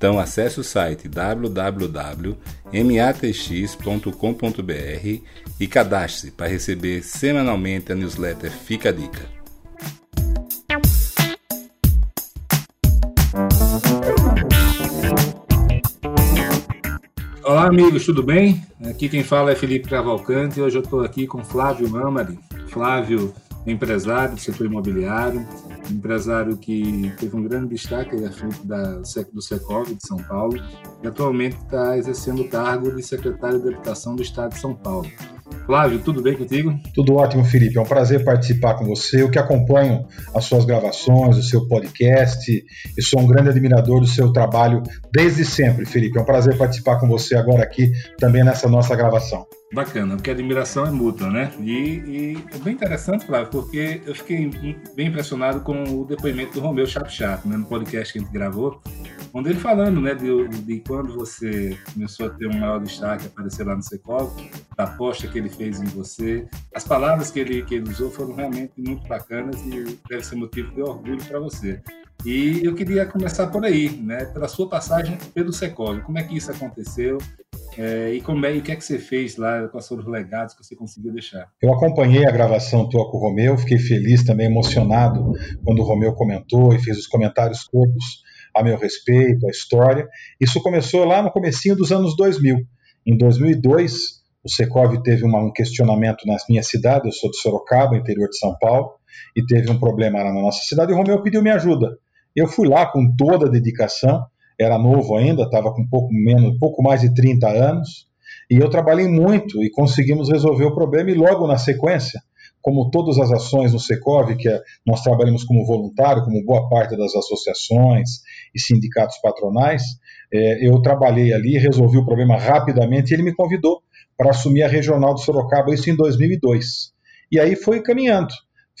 Então acesse o site www.matx.com.br e cadastre-se para receber semanalmente a newsletter Fica a Dica. Olá amigos, tudo bem? Aqui quem fala é Felipe Cavalcante e hoje eu estou aqui com Flávio Mamari. Flávio empresário do setor imobiliário, empresário que teve um grande destaque à frente da, do Secov de São Paulo e atualmente está exercendo o cargo de secretário de Habitação do Estado de São Paulo. Flávio, tudo bem contigo? Tudo ótimo, Felipe. É um prazer participar com você. Eu que acompanho as suas gravações, o seu podcast e sou um grande admirador do seu trabalho desde sempre, Felipe. É um prazer participar com você agora aqui também nessa nossa gravação. Bacana, porque a admiração é mútua, né? E, e, é bem interessante, Flávio, porque eu fiquei bem impressionado com o depoimento do Romeu Chapo, né, no podcast que a gente gravou, onde ele falando, né, de, de quando você começou a ter um maior destaque, aparecer lá no Secov, da aposta que ele fez em você. As palavras que ele, que ele usou foram realmente muito bacanas e deve ser motivo de orgulho para você. E eu queria começar por aí, né, pela sua passagem pelo Secov. Como é que isso aconteceu? É, e como é, e o que é que você fez lá, quais foram os legados que você conseguiu deixar? Eu acompanhei a gravação tua com o Romeu, fiquei feliz também, emocionado quando o Romeu comentou e fez os comentários todos a meu respeito, a história. Isso começou lá no comecinho dos anos 2000. Em 2002, o Secov teve uma, um questionamento na minha cidade, eu sou de Sorocaba, interior de São Paulo, e teve um problema lá na nossa cidade, e o Romeu pediu minha ajuda. Eu fui lá com toda a dedicação, era novo ainda, estava com pouco menos, pouco mais de 30 anos, e eu trabalhei muito e conseguimos resolver o problema e logo na sequência, como todas as ações no Secov, que é, nós trabalhamos como voluntário, como boa parte das associações e sindicatos patronais, é, eu trabalhei ali, resolvi o problema rapidamente e ele me convidou para assumir a regional de Sorocaba, isso em 2002. E aí foi caminhando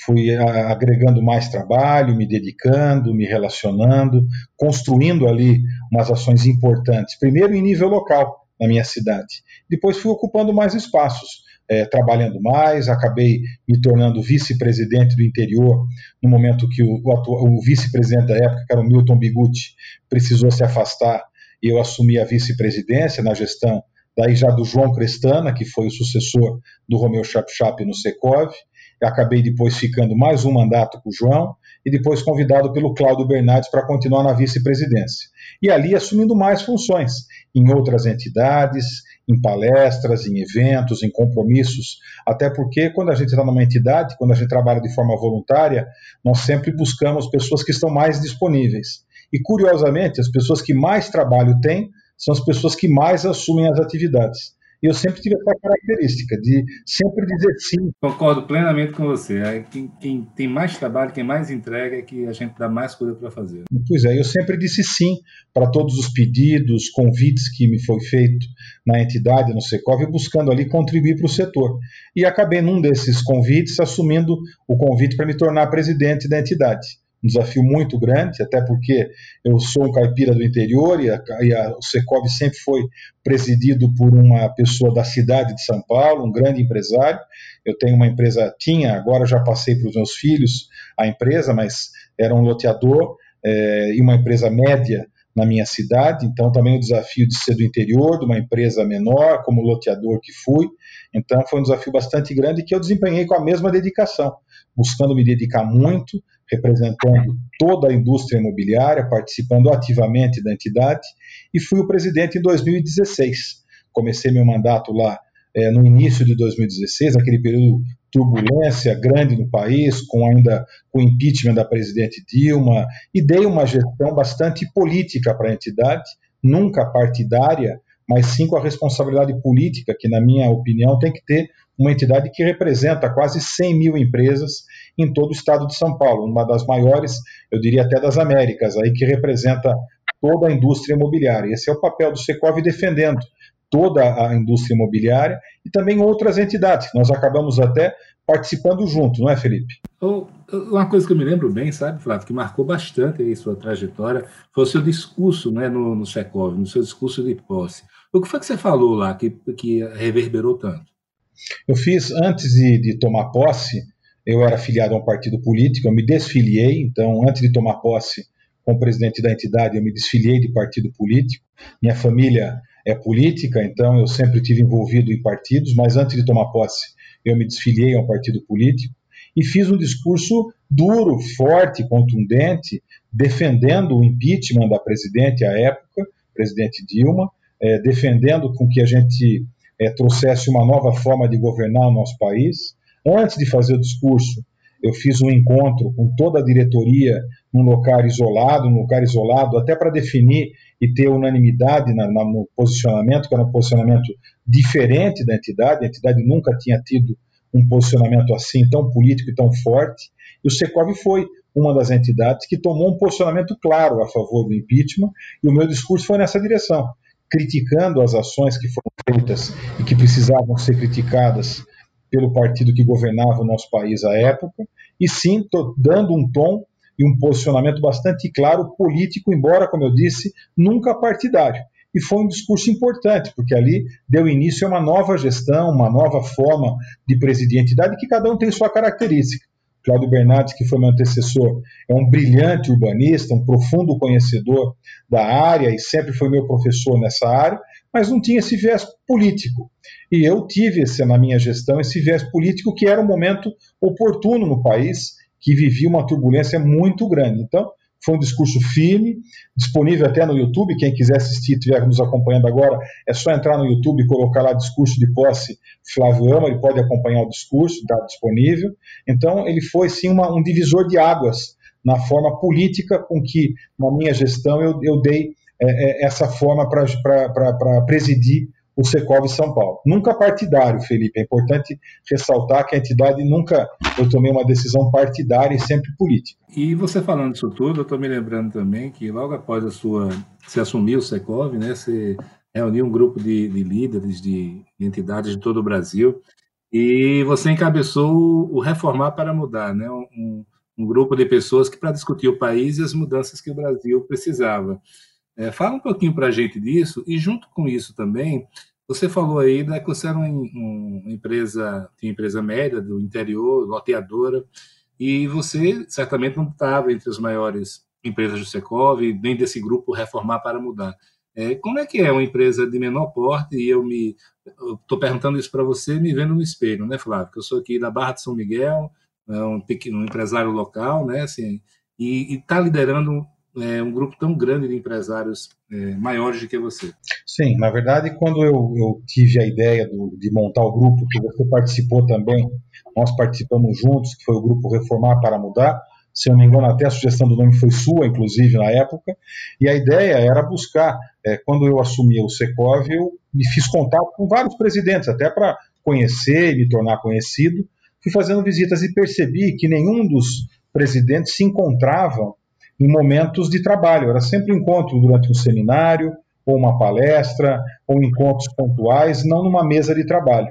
fui agregando mais trabalho, me dedicando, me relacionando, construindo ali umas ações importantes, primeiro em nível local na minha cidade. Depois fui ocupando mais espaços, é, trabalhando mais, acabei me tornando vice-presidente do interior, no momento que o, o, o vice-presidente da época, que era o Milton Bigutti, precisou se afastar e eu assumi a vice-presidência na gestão daí já do João Crestana, que foi o sucessor do Romeu Chap no Secov, acabei depois ficando mais um mandato com o João e depois convidado pelo Cláudio Bernardes para continuar na vice-presidência. E ali assumindo mais funções em outras entidades, em palestras, em eventos, em compromissos, até porque quando a gente está numa entidade, quando a gente trabalha de forma voluntária, nós sempre buscamos pessoas que estão mais disponíveis. E curiosamente, as pessoas que mais trabalho têm são as pessoas que mais assumem as atividades. E eu sempre tive essa característica de sempre dizer sim. Concordo plenamente com você. Quem, quem tem mais trabalho, quem mais entrega, é que a gente dá mais coisa para fazer. Pois é, eu sempre disse sim para todos os pedidos, convites que me foi feito na entidade, no Secov, buscando ali contribuir para o setor. E acabei num desses convites assumindo o convite para me tornar presidente da entidade um desafio muito grande, até porque eu sou um caipira do interior e, a, e a, o Secov sempre foi presidido por uma pessoa da cidade de São Paulo, um grande empresário. Eu tenho uma empresa, tinha, agora já passei para os meus filhos a empresa, mas era um loteador é, e uma empresa média na minha cidade, então também o desafio de ser do interior, de uma empresa menor, como loteador que fui, então foi um desafio bastante grande que eu desempenhei com a mesma dedicação, buscando me dedicar muito, representando toda a indústria imobiliária, participando ativamente da entidade, e fui o presidente em 2016. Comecei meu mandato lá é, no início de 2016, naquele período turbulência grande no país, com ainda o impeachment da presidente Dilma, e dei uma gestão bastante política para a entidade, nunca partidária, mas sim com a responsabilidade política, que, na minha opinião, tem que ter uma entidade que representa quase 100 mil empresas em todo o estado de São Paulo, uma das maiores, eu diria até das Américas, aí que representa toda a indústria imobiliária. Esse é o papel do Secov defendendo toda a indústria imobiliária e também outras entidades. Nós acabamos até participando junto, não é, Felipe? Uma coisa que eu me lembro bem, sabe, Flávio, que marcou bastante aí sua trajetória, foi o seu discurso né, no, no Secov, no seu discurso de posse. O que foi que você falou lá que, que reverberou tanto? Eu fiz, antes de, de tomar posse, eu era afiliado a um partido político, eu me desfiliei, então, antes de tomar posse como presidente da entidade, eu me desfiliei de partido político. Minha família é política, então eu sempre tive envolvido em partidos, mas antes de tomar posse, eu me desfiliei a um partido político e fiz um discurso duro, forte, contundente, defendendo o impeachment da presidente à época, presidente Dilma, é, defendendo com que a gente é, trouxesse uma nova forma de governar o nosso país. Antes de fazer o discurso, eu fiz um encontro com toda a diretoria num lugar isolado, num lugar isolado, até para definir e ter unanimidade na, na, no posicionamento, que era um posicionamento diferente da entidade, a entidade nunca tinha tido um posicionamento assim tão político e tão forte, e o Secov foi uma das entidades que tomou um posicionamento claro a favor do impeachment, e o meu discurso foi nessa direção, criticando as ações que foram feitas e que precisavam ser criticadas pelo partido que governava o nosso país à época, e sim dando um tom e um posicionamento bastante claro político, embora, como eu disse, nunca partidário. E foi um discurso importante, porque ali deu início a uma nova gestão, uma nova forma de presidir a entidade, que cada um tem sua característica. Cláudio Bernardes, que foi meu antecessor, é um brilhante urbanista, um profundo conhecedor da área e sempre foi meu professor nessa área, mas não tinha esse viés político. E eu tive esse, na minha gestão esse viés político que era um momento oportuno no país que vivia uma turbulência muito grande. Então, foi um discurso firme, disponível até no YouTube. Quem quiser assistir, estiver nos acompanhando agora, é só entrar no YouTube e colocar lá discurso de posse Flávio Ama, ele pode acompanhar o discurso, está disponível. Então, ele foi sim uma, um divisor de águas na forma política com que, na minha gestão, eu, eu dei é, é, essa forma para presidir o Secov São Paulo. Nunca partidário, Felipe. É importante ressaltar que a entidade nunca eu tomei uma decisão partidária e sempre política. E você falando isso tudo, eu estou me lembrando também que logo após a sua se assumir o Secov, né, você reuniu um grupo de, de líderes de, de entidades de todo o Brasil e você encabeçou o Reformar para Mudar, né, um, um grupo de pessoas que para discutir o país e as mudanças que o Brasil precisava. É, fala um pouquinho para a gente disso e junto com isso também você falou aí né, que você era uma, uma empresa, uma empresa média do interior, loteadora, e você certamente não estava entre as maiores empresas do Secov, nem desse grupo Reformar para Mudar. É, como é que é uma empresa de menor porte? E eu me estou perguntando isso para você, me vendo no espelho, né, Flávio? Que eu sou aqui da Barra de São Miguel, é um, pequeno, um empresário local, né, assim, e está liderando é, um grupo tão grande de empresários é, maiores do que você. Sim, na verdade, quando eu, eu tive a ideia do, de montar o grupo, que você participou também, nós participamos juntos, que foi o grupo Reformar para Mudar, se eu não me engano, até a sugestão do nome foi sua, inclusive, na época, e a ideia era buscar, é, quando eu assumi o Secov, eu me fiz contato com vários presidentes, até para conhecer e me tornar conhecido, fui fazendo visitas e percebi que nenhum dos presidentes se encontravam em momentos de trabalho. Era sempre encontro durante um seminário, ou uma palestra, ou encontros pontuais, não numa mesa de trabalho.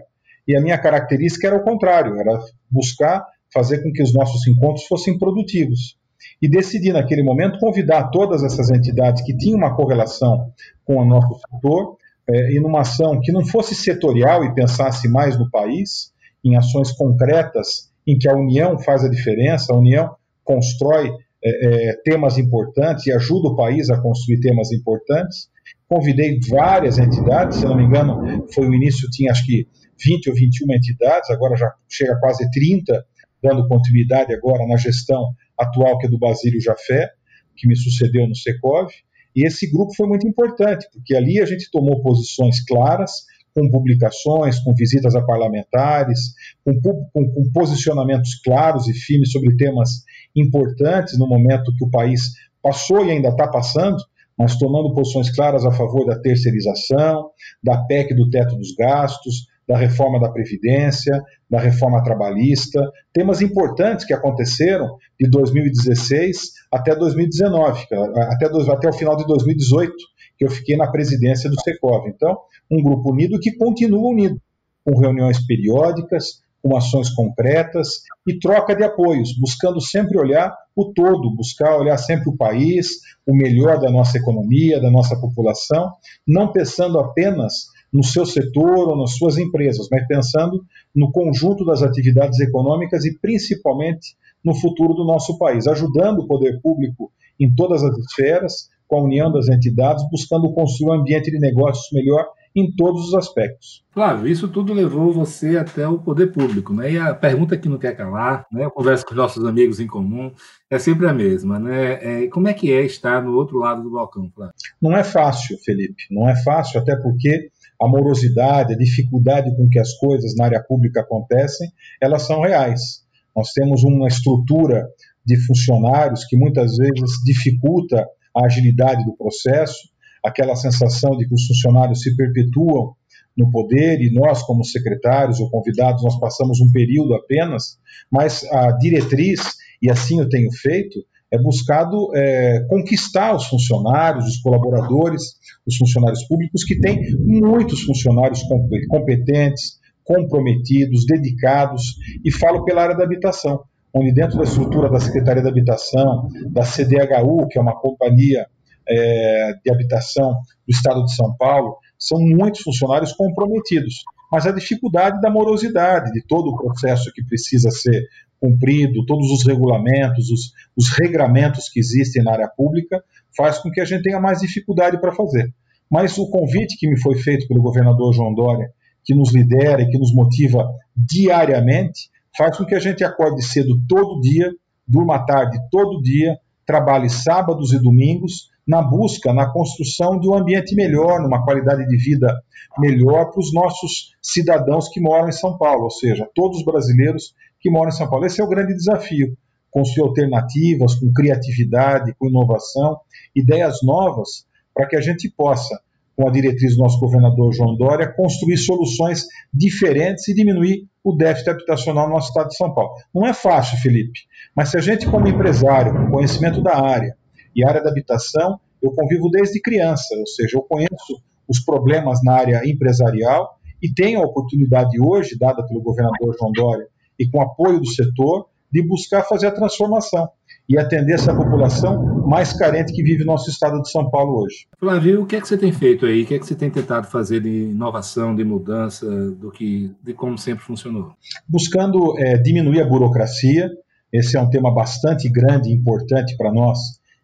E a minha característica era o contrário, era buscar fazer com que os nossos encontros fossem produtivos. E decidi, naquele momento, convidar todas essas entidades que tinham uma correlação com o nosso setor, é, em uma ação que não fosse setorial e pensasse mais no país, em ações concretas em que a união faz a diferença, a união constrói é, é, temas importantes e ajuda o país a construir temas importantes. Convidei várias entidades, se não me engano, foi o início, tinha acho que 20 ou 21 entidades, agora já chega a quase 30, dando continuidade agora na gestão atual, que é do Basílio Jafé, que me sucedeu no Secov, e esse grupo foi muito importante, porque ali a gente tomou posições claras, com publicações, com visitas a parlamentares, com, com, com, posicionamentos claros e firmes sobre temas importantes no momento que o país passou e ainda está passando, mas tomando posições claras a favor da terceirização, da PEC do teto dos gastos, da reforma da Previdência, da reforma trabalhista, temas importantes que aconteceram de 2016 até 2019, até, até o final de 2018, que eu fiquei na presidência do Secov. Então, um grupo unido que continua unido, com reuniões periódicas, com ações concretas e troca de apoios, buscando sempre olhar o todo, buscar olhar sempre o país, o melhor da nossa economia, da nossa população, não pensando apenas no seu setor ou nas suas empresas, mas pensando no conjunto das atividades econômicas e principalmente no futuro do nosso país, ajudando o poder público em todas as esferas, com a união das entidades, buscando construir um ambiente de negócios melhor em todos os aspectos. Flávio, isso tudo levou você até o poder público, né? E a pergunta que não quer calar, né? Eu converso com os nossos amigos em comum, é sempre a mesma, né? É, como é que é estar no outro lado do balcão, Flávio? Não é fácil, Felipe, não é fácil, até porque a morosidade, a dificuldade com que as coisas na área pública acontecem, elas são reais. Nós temos uma estrutura de funcionários que muitas vezes dificulta a agilidade do processo, aquela sensação de que os funcionários se perpetuam no poder e nós, como secretários ou convidados, nós passamos um período apenas, mas a diretriz, e assim eu tenho feito, é buscado é, conquistar os funcionários, os colaboradores, os funcionários públicos, que têm muitos funcionários competentes, comprometidos, dedicados, e falo pela área da habitação, onde dentro da estrutura da Secretaria da Habitação, da CDHU, que é uma companhia é, de habitação do Estado de São Paulo, são muitos funcionários comprometidos. Mas a dificuldade da morosidade, de todo o processo que precisa ser cumprido, todos os regulamentos, os, os regramentos que existem na área pública, faz com que a gente tenha mais dificuldade para fazer. Mas o convite que me foi feito pelo governador João Dória, que nos lidera e que nos motiva diariamente, faz com que a gente acorde cedo todo dia, durma tarde todo dia, trabalhe sábados e domingos na busca, na construção de um ambiente melhor, numa qualidade de vida melhor para os nossos cidadãos que moram em São Paulo, ou seja, todos os brasileiros que moram em São Paulo. Esse é o grande desafio: construir alternativas com criatividade, com inovação, ideias novas, para que a gente possa, com a diretriz do nosso governador João Dória, construir soluções diferentes e diminuir o déficit habitacional no nosso estado de São Paulo. Não é fácil, Felipe, mas se a gente, como empresário, com conhecimento da área, e área da habitação, eu convivo desde criança, ou seja, eu conheço os problemas na área empresarial e tenho a oportunidade hoje, dada pelo governador João Dória e com apoio do setor, de buscar fazer a transformação e atender essa população mais carente que vive no nosso estado de São Paulo hoje. Flávio, o que é que você tem feito aí? O que é que você tem tentado fazer de inovação, de mudança, do que, de como sempre funcionou? Buscando é, diminuir a burocracia. Esse é um tema bastante grande e importante para nós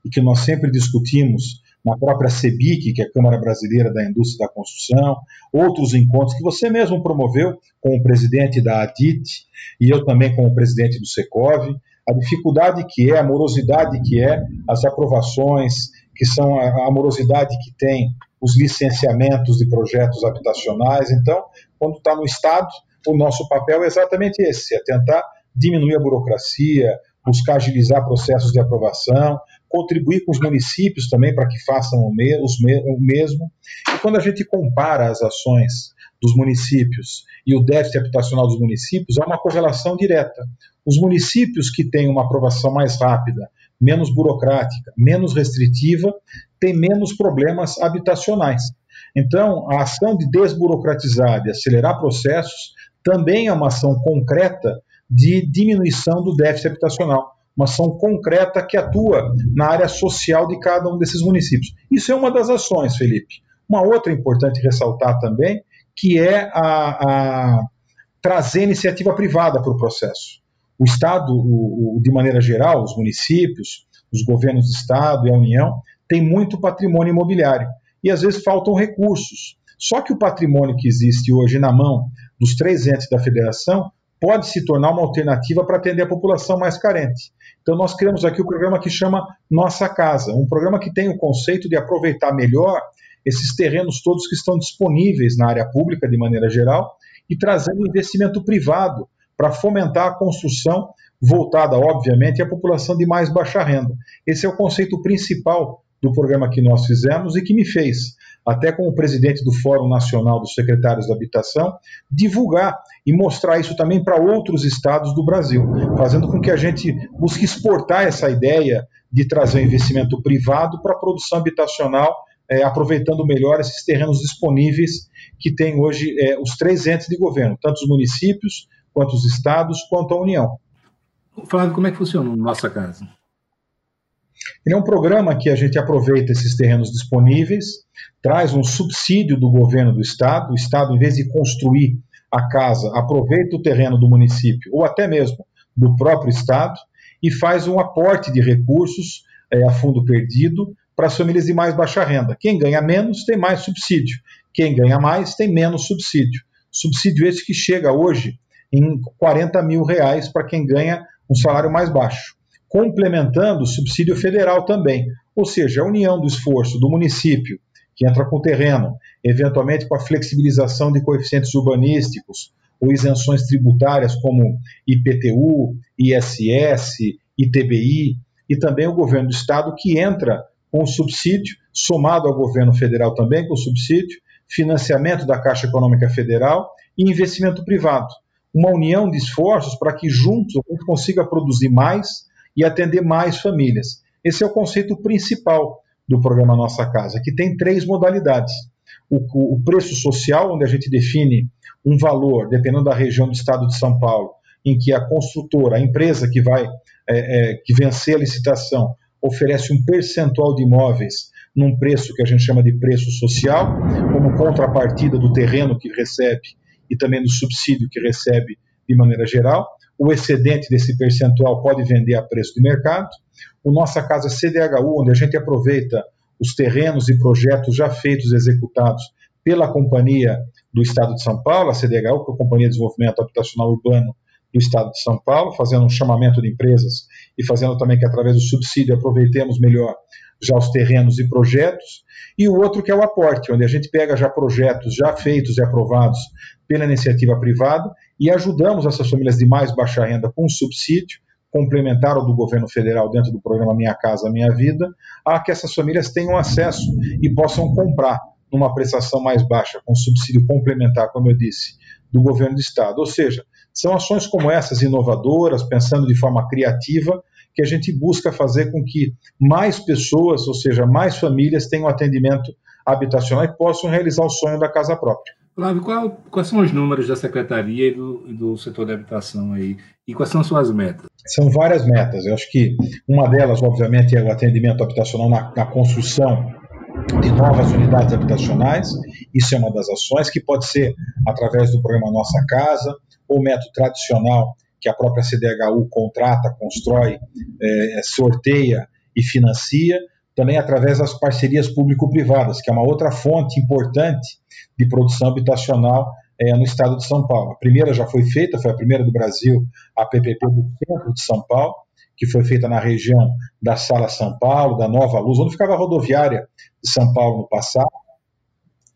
e que nós sempre discutimos na própria CEBIC, que é a Câmara Brasileira da Indústria da Construção, outros encontros que você mesmo promoveu com o presidente da ADIT e eu também com o presidente do Secov, a dificuldade que é, a morosidade que é, as aprovações, que são a, morosidade que tem os licenciamentos de projetos habitacionais. Então, quando está no Estado, o nosso papel é exatamente esse, é tentar diminuir a burocracia, buscar agilizar processos de aprovação, contribuir com os municípios também para que façam o, me o mesmo. E quando a gente compara as ações dos municípios e o déficit habitacional dos municípios, há uma correlação direta. Os municípios que têm uma aprovação mais rápida, menos burocrática, menos restritiva, têm menos problemas habitacionais. Então, a ação de desburocratizar, de acelerar processos, também é uma ação concreta de diminuição do déficit habitacional uma ação concreta que atua na área social de cada um desses municípios. Isso é uma das ações, Felipe. Uma outra importante ressaltar também, que é a, a trazer iniciativa privada para o processo. O Estado, o, o, de maneira geral, os municípios, os governos de Estado e a União, têm muito patrimônio imobiliário e às vezes faltam recursos. Só que o patrimônio que existe hoje na mão dos três entes da federação pode se tornar uma alternativa para atender a população mais carente. Então, nós criamos aqui o programa que chama Nossa Casa, um programa que tem o conceito de aproveitar melhor esses terrenos todos que estão disponíveis na área pública, de maneira geral, e trazendo investimento privado para fomentar a construção voltada, obviamente, à população de mais baixa renda. Esse é o conceito principal do programa que nós fizemos e que me fez, até como presidente do Fórum Nacional dos Secretários da Habitação, divulgar e mostrar isso também para outros estados do Brasil, fazendo com que a gente busque exportar essa ideia de trazer investimento privado para a produção habitacional, é, aproveitando melhor esses terrenos disponíveis que tem hoje é, os três entes de governo, tanto os municípios, quanto os estados, quanto a União. Flávio, como é que funciona a nossa casa? Ele é um programa que a gente aproveita esses terrenos disponíveis, traz um subsídio do governo do estado, o estado, em vez de construir a casa, aproveita o terreno do município ou até mesmo do próprio estado e faz um aporte de recursos é, a fundo perdido para as famílias de mais baixa renda. Quem ganha menos tem mais subsídio, quem ganha mais tem menos subsídio. Subsídio esse que chega hoje em 40 mil reais para quem ganha um salário mais baixo complementando o subsídio federal também, ou seja, a união do esforço do município, que entra com o terreno, eventualmente com a flexibilização de coeficientes urbanísticos ou isenções tributárias como IPTU, ISS, ITBI, e também o governo do estado que entra com subsídio, somado ao governo federal também com subsídio, financiamento da Caixa Econômica Federal e investimento privado. Uma união de esforços para que juntos a gente consiga produzir mais e atender mais famílias. Esse é o conceito principal do programa Nossa Casa, que tem três modalidades. O, o, preço social, onde a gente define um valor, dependendo da região do estado de São Paulo, em que a construtora, a empresa que vai é, é, que vencer a licitação, oferece um percentual de imóveis num preço que a gente chama de preço social, como contrapartida do terreno que recebe e também do subsídio que recebe de maneira geral o excedente desse percentual pode vender a preço de mercado. O Nossa Casa CDHU, onde a gente aproveita os terrenos e projetos já feitos e executados pela Companhia do Estado de São Paulo, a CDHU, que é a Companhia de Desenvolvimento Habitacional Urbano do Estado de São Paulo, fazendo um chamamento de empresas e fazendo também que, através do subsídio, aproveitemos melhor já os terrenos e projetos. E o outro que é o aporte, onde a gente pega já projetos já feitos e aprovados pela iniciativa privada e ajudamos essas famílias de mais baixa renda com subsídio complementar ao do governo federal dentro do programa Minha Casa Minha Vida, a que essas famílias tenham acesso e possam comprar numa prestação mais baixa, com subsídio complementar, como eu disse, do governo do estado. Ou seja, são ações como essas inovadoras, pensando de forma criativa, que a gente busca fazer com que mais pessoas, ou seja, mais famílias tenham atendimento habitacional e possam realizar o sonho da casa própria. Flávio, qual, quais são os números da secretaria e do, do setor de habitação aí? E quais são as suas metas? São várias metas. Eu acho que uma delas, obviamente, é o atendimento habitacional na, na construção de novas unidades habitacionais. Isso é uma das ações que pode ser através do programa Nossa Casa ou método tradicional que a própria CDHU contrata, constrói, é, sorteia e financia também através das parcerias público-privadas, que é uma outra fonte importante de produção habitacional é, no estado de São Paulo. A primeira já foi feita, foi a primeira do Brasil, a PPP do centro de São Paulo, que foi feita na região da Sala São Paulo, da Nova Luz, onde ficava a rodoviária de São Paulo no passado.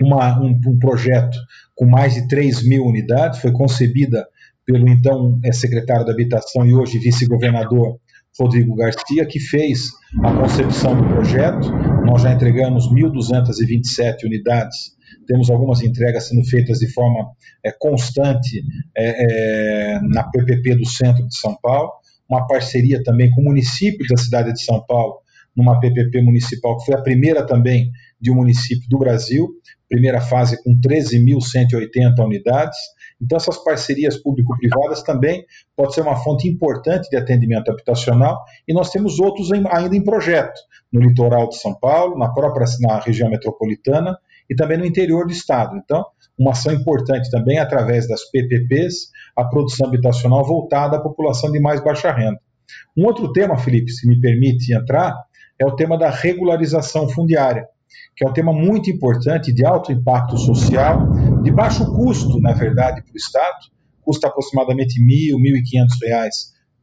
Uma, um, um, projeto com mais de 3 mil unidades, foi concebida pelo então é, secretário da Habitação e hoje vice-governador Rodrigo Garcia, que fez a concepção do projeto. Nós já entregamos 1.227 unidades, temos algumas entregas sendo feitas de forma é, constante é, é, na PPP do centro de São Paulo, uma parceria também com o município da cidade de São Paulo, numa PPP municipal, que foi a primeira também de um município do Brasil, primeira fase com 13.180 unidades. Então, essas parcerias público-privadas também pode ser uma fonte importante de atendimento habitacional e nós temos outros ainda em projeto, no litoral de São Paulo, na própria na região metropolitana e também no interior do estado. Então, uma ação importante também através das PPPs, a produção habitacional voltada à população de mais baixa renda. Um outro tema, Felipe, se me permite entrar, é o tema da regularização fundiária que é um tema muito importante, de alto impacto social, de baixo custo, na verdade, para o Estado, custa aproximadamente R$ 1.000, R$ 1.500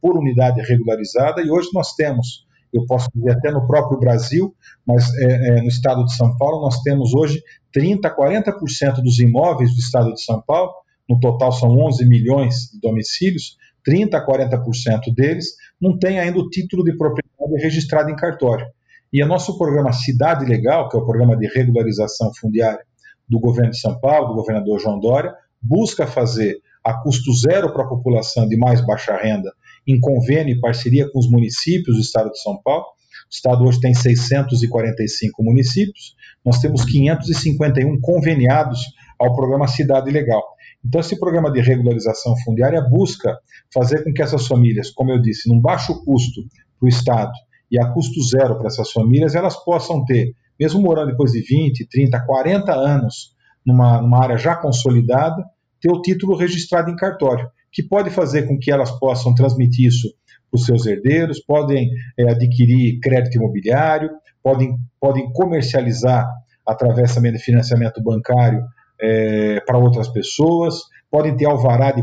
por unidade regularizada, e hoje nós temos, eu posso dizer até no próprio Brasil, mas é, é, no estado de São Paulo, nós temos hoje 30%, 40% dos imóveis do estado de São Paulo, no total são 11 milhões de domicílios, 30% a 40% deles não tem ainda o título de propriedade registrado em cartório. E o nosso programa Cidade Legal, que é o programa de regularização fundiária do governo de São Paulo, do governador João Dória, busca fazer a custo zero para a população de mais baixa renda, em convênio e parceria com os municípios do estado de São Paulo. O estado hoje tem 645 municípios, nós temos 551 conveniados ao programa Cidade Legal. Então, esse programa de regularização fundiária busca fazer com que essas famílias, como eu disse, num baixo custo para o Estado e a custo zero para essas famílias, elas possam ter, mesmo morando depois de 20, 30, 40 anos numa, numa área já consolidada, ter o título registrado em cartório, que pode fazer com que elas possam transmitir isso para os seus herdeiros, podem é, adquirir crédito imobiliário, podem, podem comercializar através também de financiamento bancário é, para outras pessoas, podem ter alvará de,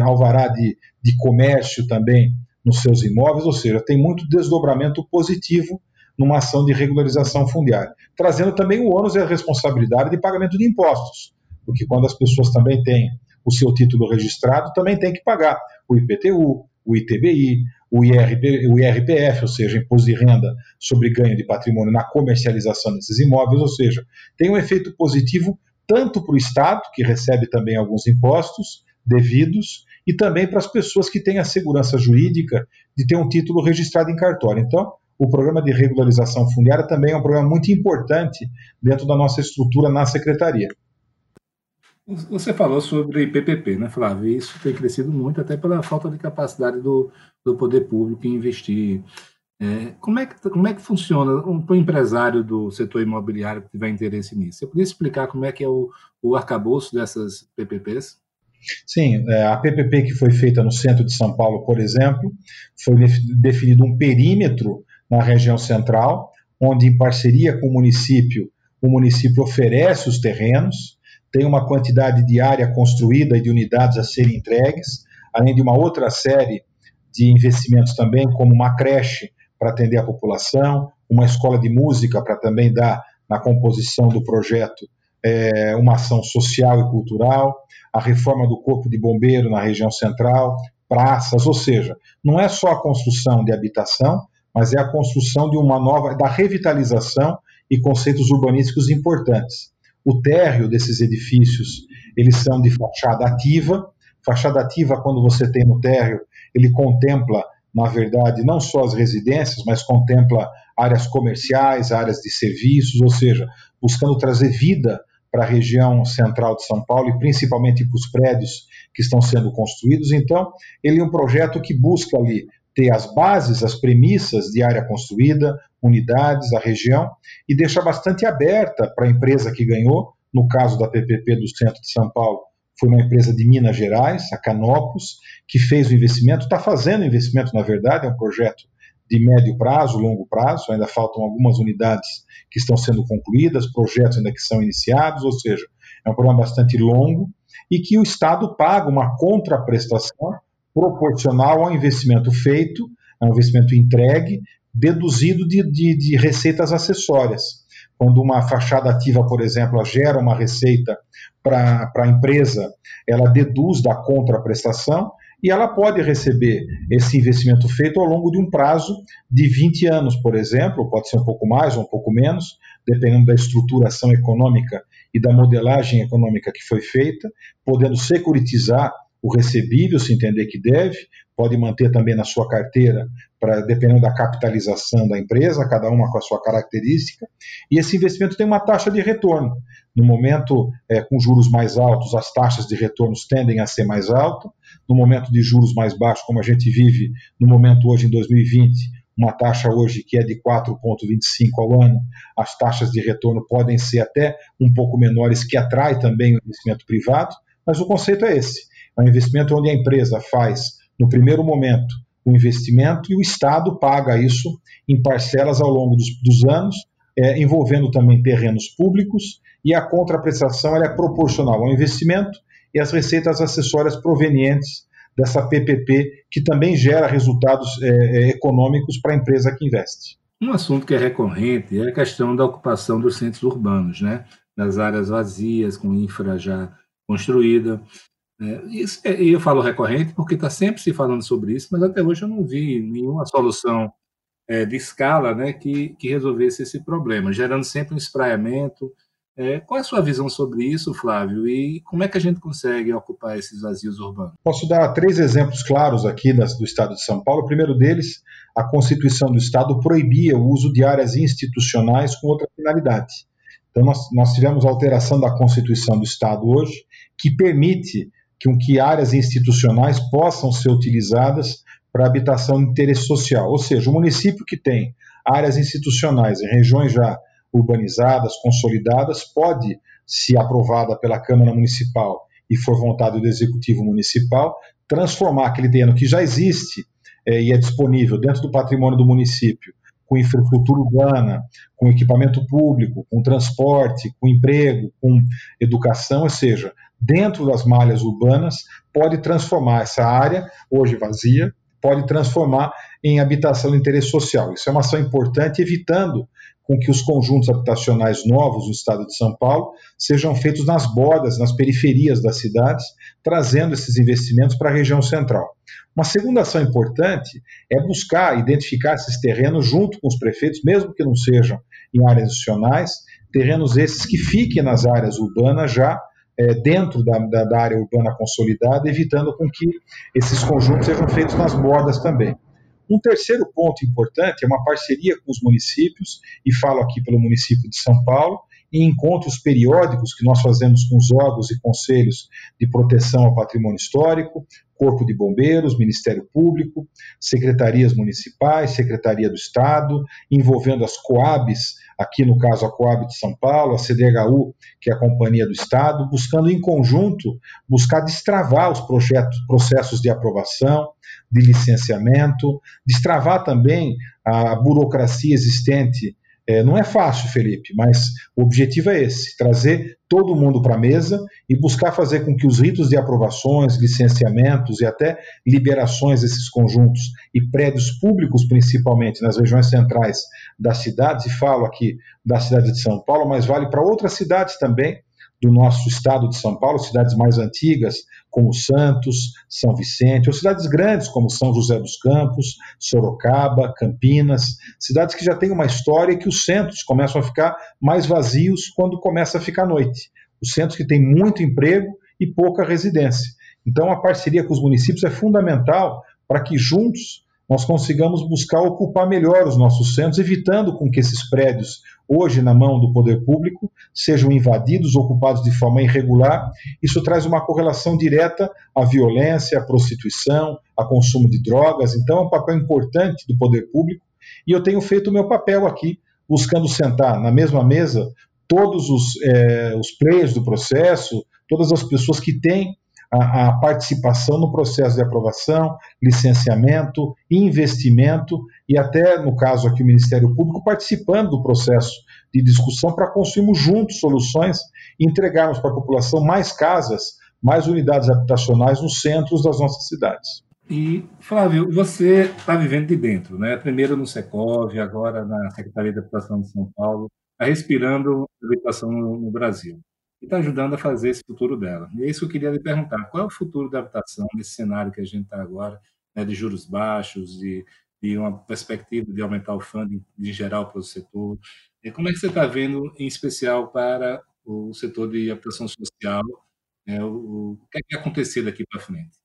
alvará de, de comércio também nos seus imóveis, ou seja, tem muito desdobramento positivo numa ação de regularização fundiária, trazendo também o ônus e a responsabilidade de pagamento de impostos, porque quando as pessoas também têm o seu título registrado, também tem que pagar o IPTU, o ITBI, o, IRP, o IRPF, ou seja, Imposto de Renda sobre Ganho de Patrimônio na comercialização desses imóveis, ou seja, tem um efeito positivo tanto para o Estado, que recebe também alguns impostos devidos, e também para as pessoas que têm a segurança jurídica de ter um título registrado em cartório. Então, o programa de regularização fundiária também é um programa muito importante dentro da nossa estrutura na secretaria. Você falou sobre PPP, né, Flávio? Isso tem crescido muito, até pela falta de capacidade do, do poder público em investir é, como, é que, como é que funciona um, para o empresário do setor imobiliário que tiver interesse nisso? Você poderia explicar como é que é o, o arcabouço dessas PPPs? Sim, é, a PPP que foi feita no centro de São Paulo, por exemplo, foi definido um perímetro na região central, onde, em parceria com o município, o município oferece os terrenos, tem uma quantidade de área construída e de unidades a serem entregues, além de uma outra série de investimentos também, como uma creche para atender a população, uma escola de música para também dar na composição do projeto é, uma ação social e cultural, a reforma do corpo de bombeiro na região central, praças, ou seja, não é só a construção de habitação, mas é a construção de uma nova, da revitalização e conceitos urbanísticos importantes. O térreo desses edifícios, eles são de fachada ativa. Fachada ativa, quando você tem no térreo, ele contempla na verdade, não só as residências, mas contempla áreas comerciais, áreas de serviços, ou seja, buscando trazer vida para a região central de São Paulo e principalmente para os prédios que estão sendo construídos. Então, ele é um projeto que busca ali ter as bases, as premissas de área construída, unidades, a região, e deixa bastante aberta para a empresa que ganhou, no caso da PPP do centro de São Paulo, foi uma empresa de Minas Gerais, a Canopus, que fez o investimento, está fazendo investimento, na verdade, é um projeto de médio prazo, longo prazo, ainda faltam algumas unidades que estão sendo concluídas, projetos ainda que são iniciados, ou seja, é um programa bastante longo e que o Estado paga uma contraprestação proporcional ao investimento feito, ao investimento entregue, deduzido de, de, de receitas acessórias. Quando uma fachada ativa, por exemplo, gera uma receita para a empresa, ela deduz da contraprestação e ela pode receber esse investimento feito ao longo de um prazo de 20 anos, por exemplo, pode ser um pouco mais ou um pouco menos, dependendo da estruturação econômica e da modelagem econômica que foi feita, podendo securitizar o recebível, se entender que deve, pode manter também na sua carteira, para dependendo da capitalização da empresa, cada uma com a sua característica, e esse investimento tem uma taxa de retorno. No momento é, com juros mais altos, as taxas de retornos tendem a ser mais altas. No momento de juros mais baixos, como a gente vive no momento hoje em 2020, uma taxa hoje que é de 4,25 ao ano, as taxas de retorno podem ser até um pouco menores, que atrai também o investimento privado, mas o conceito é esse: é um investimento onde a empresa faz no primeiro momento, o investimento e o Estado paga isso em parcelas ao longo dos, dos anos, é, envolvendo também terrenos públicos, e a contraprestação é proporcional ao investimento e as receitas acessórias provenientes dessa PPP, que também gera resultados é, econômicos para a empresa que investe. Um assunto que é recorrente é a questão da ocupação dos centros urbanos, né? das áreas vazias, com infra já construída. É, isso, é, e eu falo recorrente porque está sempre se falando sobre isso, mas até hoje eu não vi nenhuma solução é, de escala né, que, que resolvesse esse problema, gerando sempre um espraiamento. É, qual é a sua visão sobre isso, Flávio? E como é que a gente consegue ocupar esses vazios urbanos? Posso dar três exemplos claros aqui do Estado de São Paulo. O primeiro deles, a Constituição do Estado proibia o uso de áreas institucionais com outra finalidade. Então, nós, nós tivemos alteração da Constituição do Estado hoje, que permite que, que áreas institucionais possam ser utilizadas para habitação de interesse social. Ou seja, o município que tem áreas institucionais em regiões já urbanizadas, consolidadas, pode, se aprovada pela Câmara Municipal e for vontade do Executivo Municipal, transformar aquele terreno que já existe é, e é disponível dentro do patrimônio do município, com infraestrutura urbana, com equipamento público, com transporte, com emprego, com educação, ou seja, dentro das malhas urbanas, pode transformar essa área, hoje vazia, pode transformar em habitação de interesse social. Isso é uma ação importante, evitando com que os conjuntos habitacionais novos no estado de São Paulo sejam feitos nas bordas, nas periferias das cidades, trazendo esses investimentos para a região central. Uma segunda ação importante é buscar identificar esses terrenos junto com os prefeitos, mesmo que não sejam em áreas institucionais, terrenos esses que fiquem nas áreas urbanas já é, dentro da, da, da, área urbana consolidada, evitando com que esses conjuntos sejam feitos nas bordas também. Um terceiro ponto importante é uma parceria com os municípios, e falo aqui pelo município de São Paulo, em encontros periódicos que nós fazemos com os órgãos e conselhos de proteção ao patrimônio histórico, Corpo de Bombeiros, Ministério Público, secretarias municipais, Secretaria do Estado, envolvendo as Coabs, aqui no caso a Coab de São Paulo, a CDHU, que é a Companhia do Estado, buscando em conjunto buscar destravar os projetos, processos de aprovação, de licenciamento, destravar também a burocracia existente é, não é fácil, Felipe, mas o objetivo é esse: trazer todo mundo para a mesa e buscar fazer com que os ritos de aprovações, licenciamentos e até liberações desses conjuntos e prédios públicos, principalmente nas regiões centrais das cidades, e falo aqui da cidade de São Paulo, mas vale para outras cidades também, do nosso estado de São Paulo, cidades mais antigas, como Santos, São Vicente, ou cidades grandes, como São José dos Campos, Sorocaba, Campinas, cidades que já têm uma história e que os centros começam a ficar mais vazios quando começa a ficar noite. Os centros que têm muito emprego e pouca residência. Então, a parceria com os municípios é fundamental para que juntos nós consigamos buscar ocupar melhor os nossos centros, evitando com que esses prédios, hoje na mão do poder público, sejam invadidos, ocupados de forma irregular. Isso traz uma correlação direta à violência, à prostituição, a consumo de drogas. Então, é um papel importante do poder público. E eu tenho feito o meu papel aqui, buscando sentar na mesma mesa todos os, é, os players do processo, todas as pessoas que têm a, a, participação no processo de aprovação, licenciamento, investimento e até, no caso aqui, o Ministério Público participando do processo de discussão para construirmos juntos soluções e entregarmos para a população mais casas, mais unidades habitacionais nos centros das nossas cidades. E, Flávio, você está vivendo de dentro, né? primeiro no Secov, agora na Secretaria de Habitação de São Paulo, está respirando habitação no Brasil e está ajudando a fazer esse futuro dela. E é isso que eu queria lhe perguntar: qual é o futuro da habitação nesse cenário que a gente está agora, né, de juros baixos, de, de uma perspectiva de aumentar o funding de geral para o setor? E como é que você está vendo, em especial para o setor de habitação social, né, o, o que é que vai acontecer daqui para frente?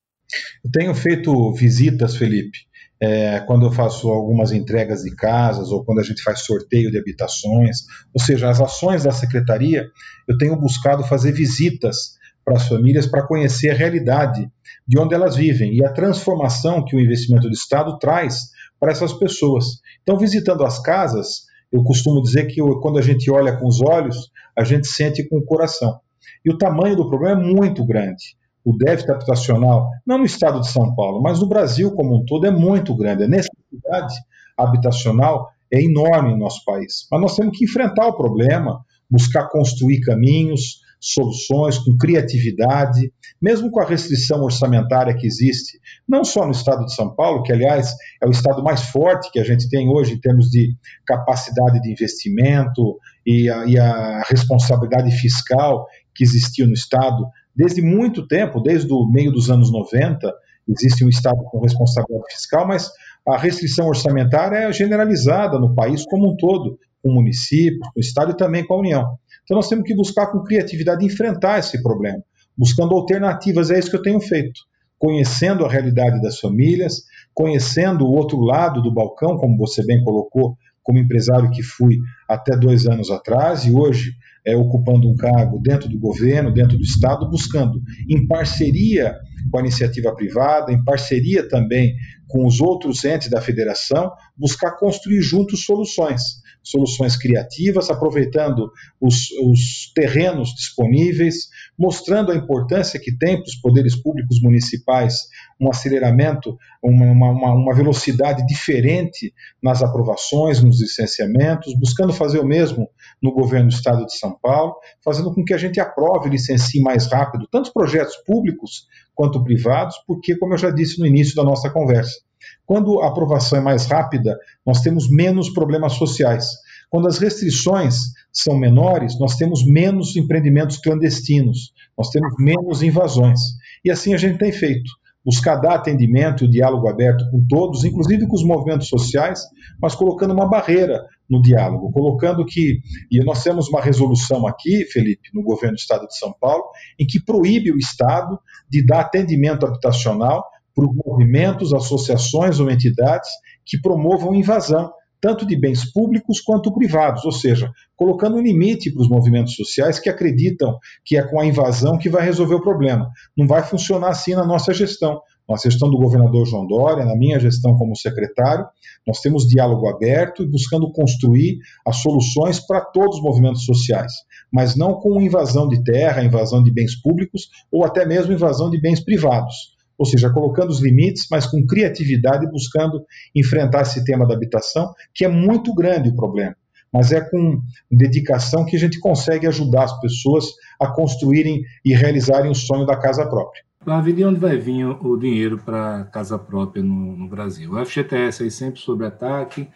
Eu tenho feito visitas, Felipe, é, quando eu faço algumas entregas de casas ou quando a gente faz sorteio de habitações, ou seja, as ações da secretaria, eu tenho buscado fazer visitas para as famílias para conhecer a realidade de onde elas vivem e a transformação que o investimento do Estado traz para essas pessoas. Então, visitando as casas, eu costumo dizer que quando a gente olha com os olhos, a gente sente com o coração. E o tamanho do problema é muito grande o déficit habitacional, não no estado de São Paulo, mas no Brasil como um todo, é muito grande. A necessidade habitacional é enorme em nosso país. Mas nós temos que enfrentar o problema, buscar construir caminhos, soluções, com criatividade, mesmo com a restrição orçamentária que existe, não só no estado de São Paulo, que aliás é o estado mais forte que a gente tem hoje em termos de capacidade de investimento e a, e a responsabilidade fiscal que existiu no estado desde muito tempo, desde o meio dos anos 90, existe um estado com responsabilidade fiscal, mas a restrição orçamentária é generalizada no país como um todo, com o município, com o estado e também com a União. Então nós temos que buscar com criatividade enfrentar esse problema, buscando alternativas. É isso que eu tenho feito, conhecendo a realidade das famílias, conhecendo o outro lado do balcão, como você bem colocou, como empresário que fui até dois anos atrás e hoje é, ocupando um cargo dentro do governo, dentro do Estado, buscando, em parceria com a iniciativa privada, em parceria também com os outros entes da federação, buscar construir juntos soluções soluções criativas, aproveitando os, os terrenos disponíveis, mostrando a importância que tem para os poderes públicos municipais um aceleramento, uma, uma, uma, velocidade diferente nas aprovações, nos licenciamentos, buscando fazer o mesmo no governo do estado de São Paulo, fazendo com que a gente aprove e licencie mais rápido tanto projetos públicos quanto privados, porque, como eu já disse no início da nossa conversa, quando a aprovação é mais rápida, nós temos menos problemas sociais. Quando as restrições são menores, nós temos menos empreendimentos clandestinos, nós temos menos invasões. E assim a gente tem feito. Buscar dar atendimento e o diálogo aberto com todos, inclusive com os movimentos sociais, mas colocando uma barreira no diálogo, colocando que. E nós temos uma resolução aqui, Felipe, no governo do Estado de São Paulo, em que proíbe o Estado de dar atendimento habitacional para os movimentos, associações ou entidades que promovam invasão, tanto de bens públicos quanto privados, ou seja, colocando um limite para os movimentos sociais que acreditam que é com a invasão que vai resolver o problema. Não vai funcionar assim na nossa gestão. Na gestão do governador João Dória, na minha gestão como secretário, nós temos diálogo aberto e buscando construir as soluções para todos os movimentos sociais, mas não com invasão de terra, invasão de bens públicos ou até mesmo invasão de bens privados ou seja, colocando os limites, mas com criatividade, buscando enfrentar esse tema da habitação, que é muito grande o problema. Mas é com dedicação que a gente consegue ajudar as pessoas a construírem e realizarem o sonho da casa própria. Flávio, de onde vai vir o dinheiro para casa própria no, no, Brasil? O FGTS aí sempre sobre ataque.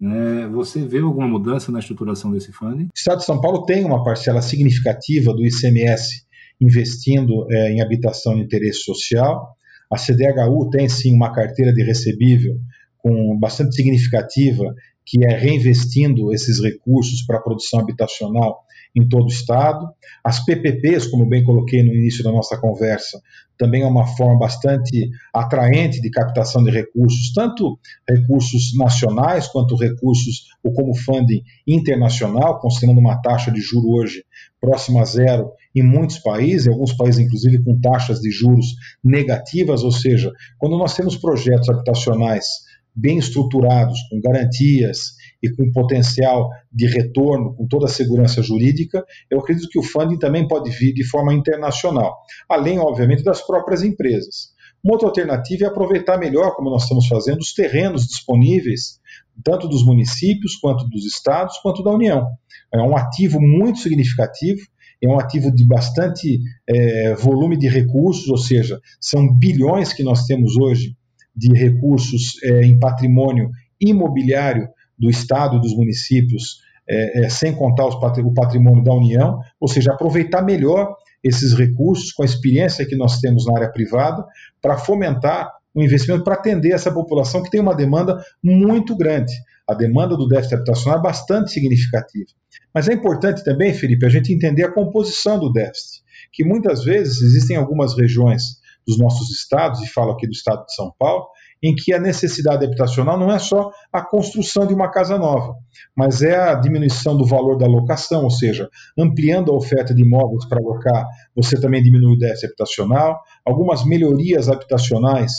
Né? Você vê alguma mudança na estruturação desse fundo? O Estado de São Paulo tem uma parcela significativa do ICMS investindo é, em habitação de interesse social. A CDHU tem sim uma carteira de recebível com bastante significativa, que é reinvestindo esses recursos para a produção habitacional em todo o estado. As PPPs, como bem coloquei no início da nossa conversa, também é uma forma bastante atraente de captação de recursos, tanto recursos nacionais quanto recursos ou como funding internacional, considerando uma taxa de juro hoje próxima a zero em muitos países, em alguns países inclusive com taxas de juros negativas, ou seja, quando nós temos projetos habitacionais bem estruturados, com garantias e com potencial de retorno, com toda a segurança jurídica, eu acredito que o funding também pode vir de forma internacional, além, obviamente, das próprias empresas. Uma outra alternativa é aproveitar melhor, como nós estamos fazendo, os terrenos disponíveis, tanto dos municípios, quanto dos estados, quanto da União. É um ativo muito significativo, é um ativo de bastante é, volume de recursos, ou seja, são bilhões que nós temos hoje de recursos é, em patrimônio imobiliário do Estado dos municípios, é, é, sem contar o patrimônio da União, ou seja, aproveitar melhor esses recursos com a experiência que nós temos na área privada para fomentar o investimento para atender essa população que tem uma demanda muito grande. A demanda do déficit habitacional é bastante significativa. Mas é importante também, Felipe, a gente entender a composição do déficit, que muitas vezes existem algumas regiões dos nossos estados, e falo aqui do estado de São Paulo, em que a necessidade habitacional não é só a construção de uma casa nova, mas é a diminuição do valor da locação, ou seja, ampliando a oferta de imóveis para alocar, você também diminui o déficit habitacional, algumas melhorias habitacionais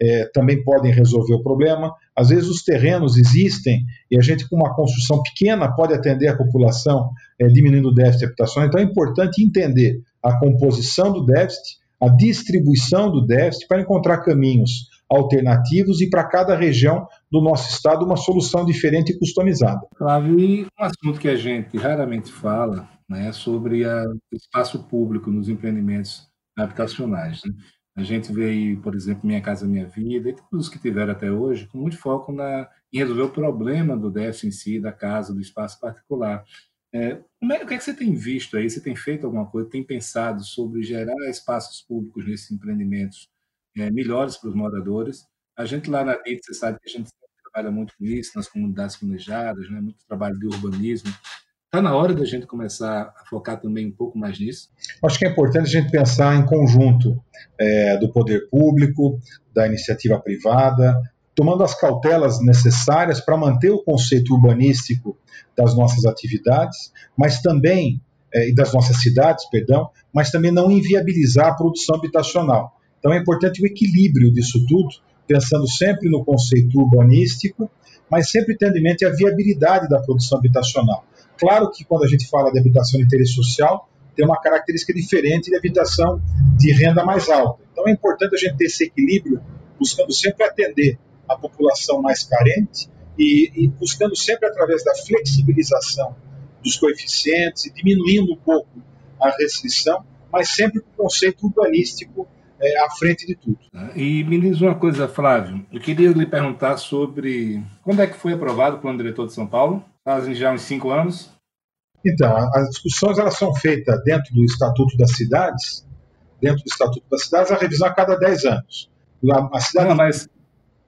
é, também podem resolver o problema. Às vezes os terrenos existem e a gente, com uma construção pequena, pode atender a população, é, diminuindo o déficit habitacional. Então é importante entender a composição do déficit, a distribuição do déficit para encontrar caminhos alternativos e para cada região do nosso estado uma solução diferente e customizada. Flávio, e um assunto que a gente raramente fala né, sobre o espaço público nos empreendimentos habitacionais. Né? A gente vê aí, por exemplo, Minha Casa Minha Vida, e todos os que tiveram até hoje, com muito foco na, em resolver o problema do déficit em si, da casa, do espaço particular. É, é, o que, é que você tem visto aí? Você tem feito alguma coisa? Tem pensado sobre gerar espaços públicos nesses empreendimentos é, melhores para os moradores? A gente lá na DIT, você sabe que a gente trabalha muito com isso, nas comunidades planejadas, né? muito trabalho de urbanismo. Está na hora da gente começar a focar também um pouco mais nisso? Acho que é importante a gente pensar em conjunto é, do poder público, da iniciativa privada, tomando as cautelas necessárias para manter o conceito urbanístico das nossas atividades, mas também é, das nossas cidades, perdão, mas também não inviabilizar a produção habitacional. Então é importante o equilíbrio disso tudo, pensando sempre no conceito urbanístico, mas sempre tendo em mente a viabilidade da produção habitacional. Claro que quando a gente fala de habitação de interesse social, tem uma característica diferente de habitação de renda mais alta. Então é importante a gente ter esse equilíbrio, buscando sempre atender a população mais carente e, e buscando sempre através da flexibilização dos coeficientes e diminuindo um pouco a restrição, mas sempre com o conceito urbanístico é, à frente de tudo. E me diz uma coisa, Flávio, eu queria lhe perguntar sobre quando é que foi aprovado o plano diretor de São Paulo? Fazem já uns cinco anos? Então, as discussões elas são feitas dentro do Estatuto das Cidades, dentro do Estatuto das Cidades, a revisão a cada dez anos. A, cidade... Não, mas,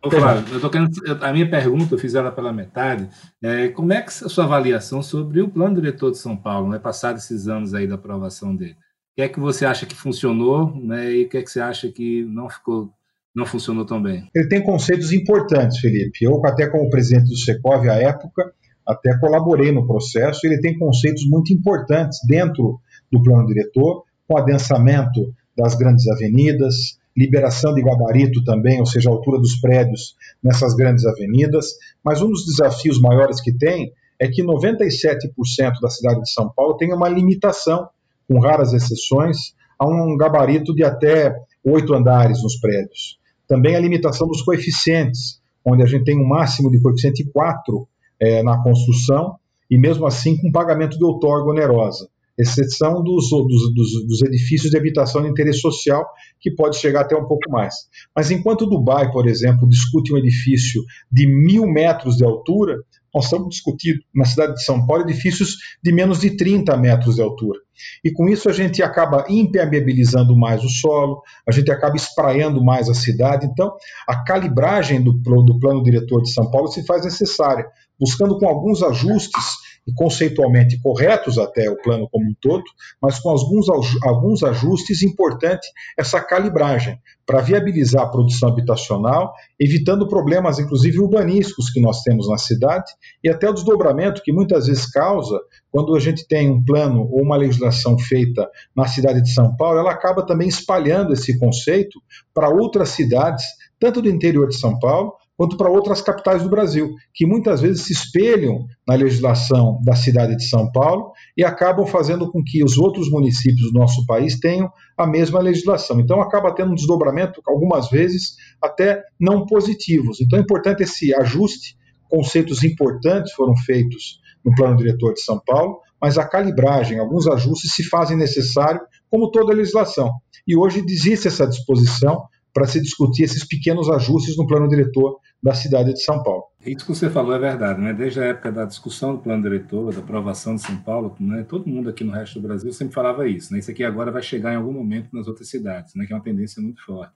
ô, Flávio, eu tô querendo, a minha pergunta, eu fiz ela pela metade, é, como é que a sua avaliação sobre o plano diretor de São Paulo, né, passado esses anos aí da aprovação dele? O que é que você acha que funcionou né, e o que é que você acha que não ficou não funcionou tão bem? Ele tem conceitos importantes, Felipe. Eu, até como presidente do Secov à época, até colaborei no processo. Ele tem conceitos muito importantes dentro do plano diretor, com adensamento das grandes avenidas, liberação de gabarito também, ou seja, a altura dos prédios nessas grandes avenidas. Mas um dos desafios maiores que tem é que 97% da cidade de São Paulo tem uma limitação, com raras exceções, a um gabarito de até oito andares nos prédios. Também a limitação dos coeficientes, onde a gente tem um máximo de coeficiente 4 é, na construção e mesmo assim com pagamento de outorga onerosa, exceção dos, dos, dos, dos, edifícios de habitação de interesse social, que pode chegar até um pouco mais. Mas enquanto Dubai, por exemplo, discute um edifício de mil metros de altura, nós estamos discutindo na cidade de São Paulo edifícios de menos de 30 metros de altura. E com isso a gente acaba impermeabilizando mais o solo, a gente acaba espraiando mais a cidade. Então, a calibragem do, do plano diretor de São Paulo se faz necessária, buscando com alguns ajustes e conceitualmente corretos até o plano como um todo, mas com alguns, alguns ajustes importantes essa calibragem para viabilizar a produção habitacional, evitando problemas, inclusive urbanísticos, que nós temos na cidade e até o desdobramento que muitas vezes causa quando a gente tem um plano ou uma legislação feita na cidade de São Paulo, ela acaba também espalhando esse conceito para outras cidades, tanto do interior de São Paulo quanto para outras capitais do Brasil, que muitas vezes se espelham na legislação da cidade de São Paulo e acabam fazendo com que os outros municípios do nosso país tenham a mesma legislação. Então acaba tendo um desdobramento, algumas vezes, até não positivos. Então é importante esse ajuste, conceitos importantes foram feitos no plano diretor de São Paulo, mas a calibragem, alguns ajustes se fazem necessário, como toda legislação. E hoje existe essa disposição para se discutir esses pequenos ajustes no plano diretor da cidade de São Paulo. Isso que você falou é verdade, né? Desde a época da discussão do plano diretor, da aprovação de São Paulo, né? todo mundo aqui no resto do Brasil sempre falava isso, né? Isso aqui agora vai chegar em algum momento nas outras cidades, né? Que é uma tendência muito forte.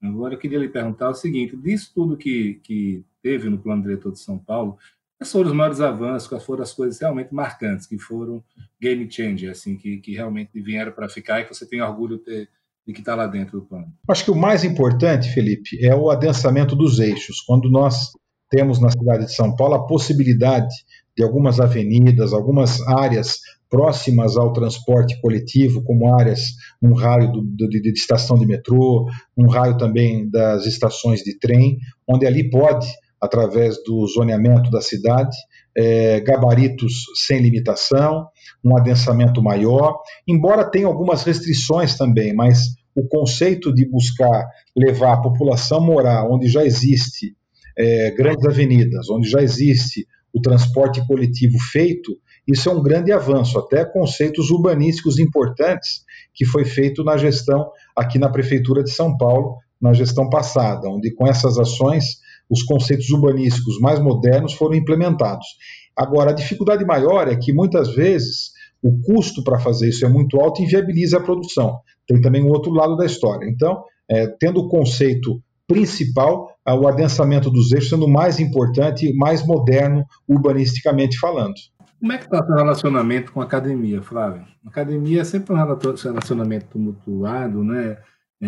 Agora eu queria lhe perguntar o seguinte: disso tudo que, que teve no plano diretor de São Paulo, quais foram os maiores avanços, quais foram as coisas realmente marcantes, que foram game changer, assim, que, que realmente vieram para ficar e que você tem orgulho de ter e que está lá dentro do plano? Acho que o mais importante, Felipe, é o adensamento dos eixos. Quando nós temos na cidade de São Paulo a possibilidade de algumas avenidas, algumas áreas próximas ao transporte coletivo, como áreas, um raio do, de, de, estação de metrô, um raio também das estações de trem, onde ali pode, através do zoneamento da cidade, é, gabaritos sem limitação, um adensamento maior, embora tenha algumas restrições também, mas o conceito de buscar levar a população morar onde já existe é, grandes avenidas, onde já existe o transporte coletivo feito, isso é um grande avanço, até conceitos urbanísticos importantes que foi feito na gestão aqui na Prefeitura de São Paulo, na gestão passada, onde com essas ações os conceitos urbanísticos mais modernos foram implementados. Agora, a dificuldade maior é que muitas vezes o custo para fazer isso é muito alto e inviabiliza a produção. Tem também um outro lado da história. Então, é, tendo o conceito principal, o adensamento dos eixos sendo mais importante, mais moderno urbanisticamente falando. Como é que está o seu relacionamento com a academia, Flávio? A academia é sempre um relacionamento tumultuado, né? É,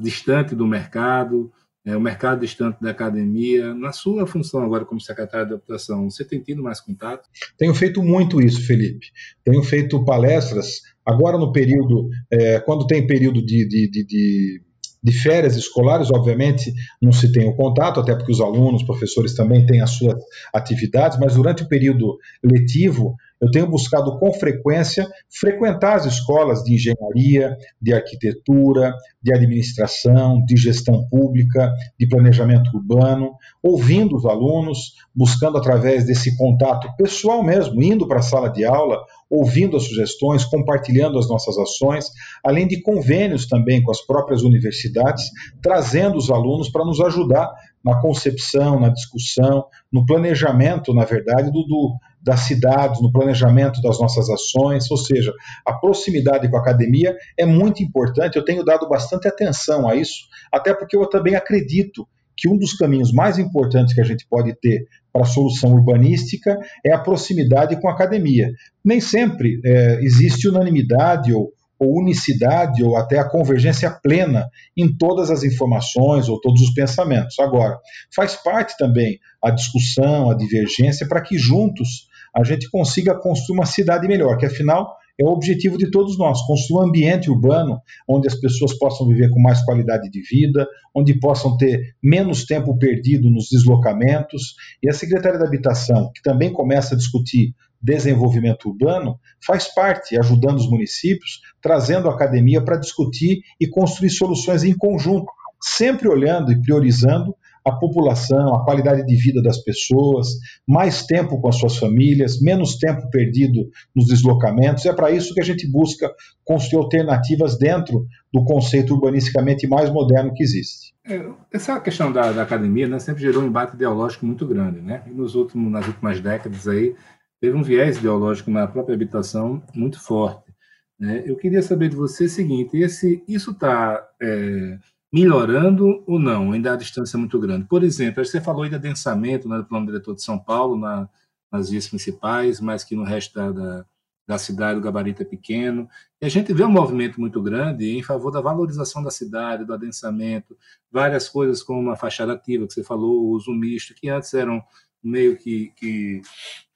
distante do mercado, é, o mercado distante da academia. Na sua função agora como secretário de Habitação, você tem tido mais contato? Tenho feito muito isso, Felipe. Tenho feito palestras, agora no período, é, quando tem período de, de, de, de de férias escolares, obviamente, não se tem o contato, até porque os alunos, professores também têm as suas atividades, mas durante o período letivo, eu tenho buscado com frequência frequentar as escolas de engenharia, de arquitetura, de administração, de gestão pública, de planejamento urbano, ouvindo os alunos, buscando através desse contato pessoal mesmo, indo para a sala de aula, ouvindo as sugestões, compartilhando as nossas ações, além de convênios também com as próprias universidades, trazendo os alunos para nos ajudar na concepção, na discussão, no planejamento, na verdade, do, do das cidades, no planejamento das nossas ações, ou seja, a proximidade com a academia é muito importante. Eu tenho dado bastante atenção a isso, até porque eu também acredito que um dos caminhos mais importantes que a gente pode ter para a solução urbanística é a proximidade com a academia. Nem sempre é, existe unanimidade ou, ou unicidade ou até a convergência plena em todas as informações ou todos os pensamentos. Agora, faz parte também a discussão, a divergência, para que juntos a gente consiga construir uma cidade melhor, que afinal é o objetivo de todos nós, construir um ambiente urbano onde as pessoas possam viver com mais qualidade de vida, onde possam ter menos tempo perdido nos deslocamentos. E a Secretaria da Habitação, que também começa a discutir desenvolvimento urbano, faz parte, ajudando os municípios, trazendo a academia para discutir e construir soluções em conjunto, sempre olhando e priorizando a população, a qualidade de vida das pessoas, mais tempo com as suas famílias, menos tempo perdido nos deslocamentos. É para isso que a gente busca construir alternativas dentro do conceito urbanisticamente mais moderno que existe. É, essa questão da, da, academia né, sempre gerou um embate ideológico muito grande. Né? E nos últimos, nas últimas décadas aí, teve um viés ideológico na própria habitação muito forte. Né? Eu queria saber de você o seguinte: esse, isso está. É, melhorando ou não? Ainda a distância é muito grande. Por exemplo, você falou aí de adensamento né, do plano diretor de São Paulo na, nas vias principais, mas que no resto da, da, da, cidade o gabarito é pequeno. E a gente vê um movimento muito grande em favor da valorização da cidade, do adensamento, várias coisas como a fachada ativa que você falou, o uso misto, que antes eram meio que, que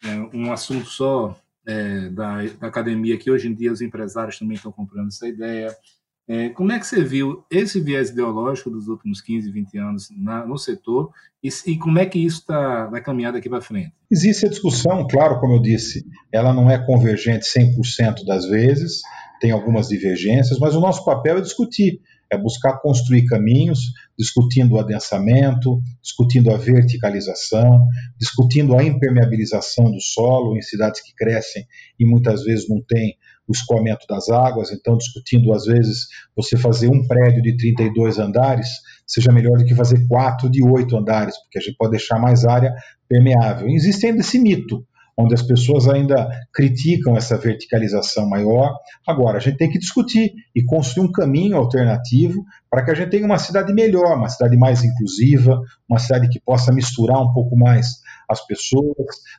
é, um assunto só é, da, da academia, que hoje em dia os empresários também estão comprando essa ideia. É, como é que você viu esse viés ideológico dos últimos 15, 20 anos na, no setor e, e, como é que isso está vai caminhar daqui para frente? Existe a discussão, claro, como eu disse, ela não é convergente 100% das vezes, tem algumas divergências, mas o nosso papel é discutir, é buscar construir caminhos, discutindo o adensamento, discutindo a verticalização, discutindo a impermeabilização do solo em cidades que crescem e muitas vezes não tem o escoamento das águas, então discutindo às vezes você fazer um prédio de 32 andares seja melhor do que fazer quatro de oito andares, porque a gente pode deixar mais área permeável. Existe ainda esse mito, onde as pessoas ainda criticam essa verticalização maior. Agora, a gente tem que discutir e construir um caminho alternativo para que a gente tenha uma cidade melhor, uma cidade mais inclusiva, uma cidade que possa misturar um pouco mais as pessoas,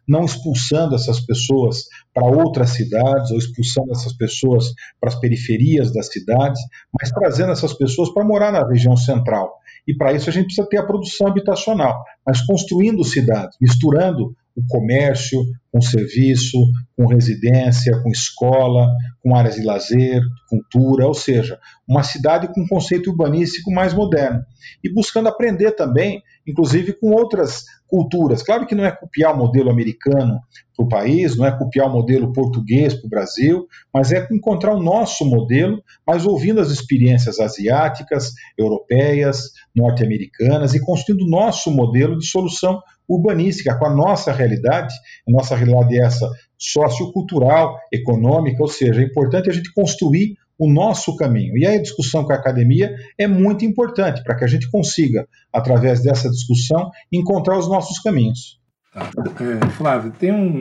não expulsando essas pessoas para outras cidades ou expulsando essas pessoas para as periferias das cidades, mas trazendo essas pessoas para morar na região central. E para isso a gente precisa ter a produção habitacional, mas construindo cidades, misturando o comércio, com serviço, com residência, com escola, com áreas de lazer, cultura, ou seja, uma cidade com um conceito urbanístico mais moderno. E buscando aprender também, inclusive com outras culturas. Claro que não é copiar o modelo americano para o país, não é copiar o modelo português para o Brasil, mas é encontrar o nosso modelo, mas ouvindo as experiências asiáticas, europeias, norte-americanas e construindo o nosso modelo de solução urbanística, com a nossa realidade, a nossa realidade é essa sociocultural, econômica, ou seja, é importante a gente construir o nosso caminho. E aí a discussão com a academia é muito importante para que a gente consiga, através dessa discussão, encontrar os nossos caminhos. Tá. É, Flávio, tem um.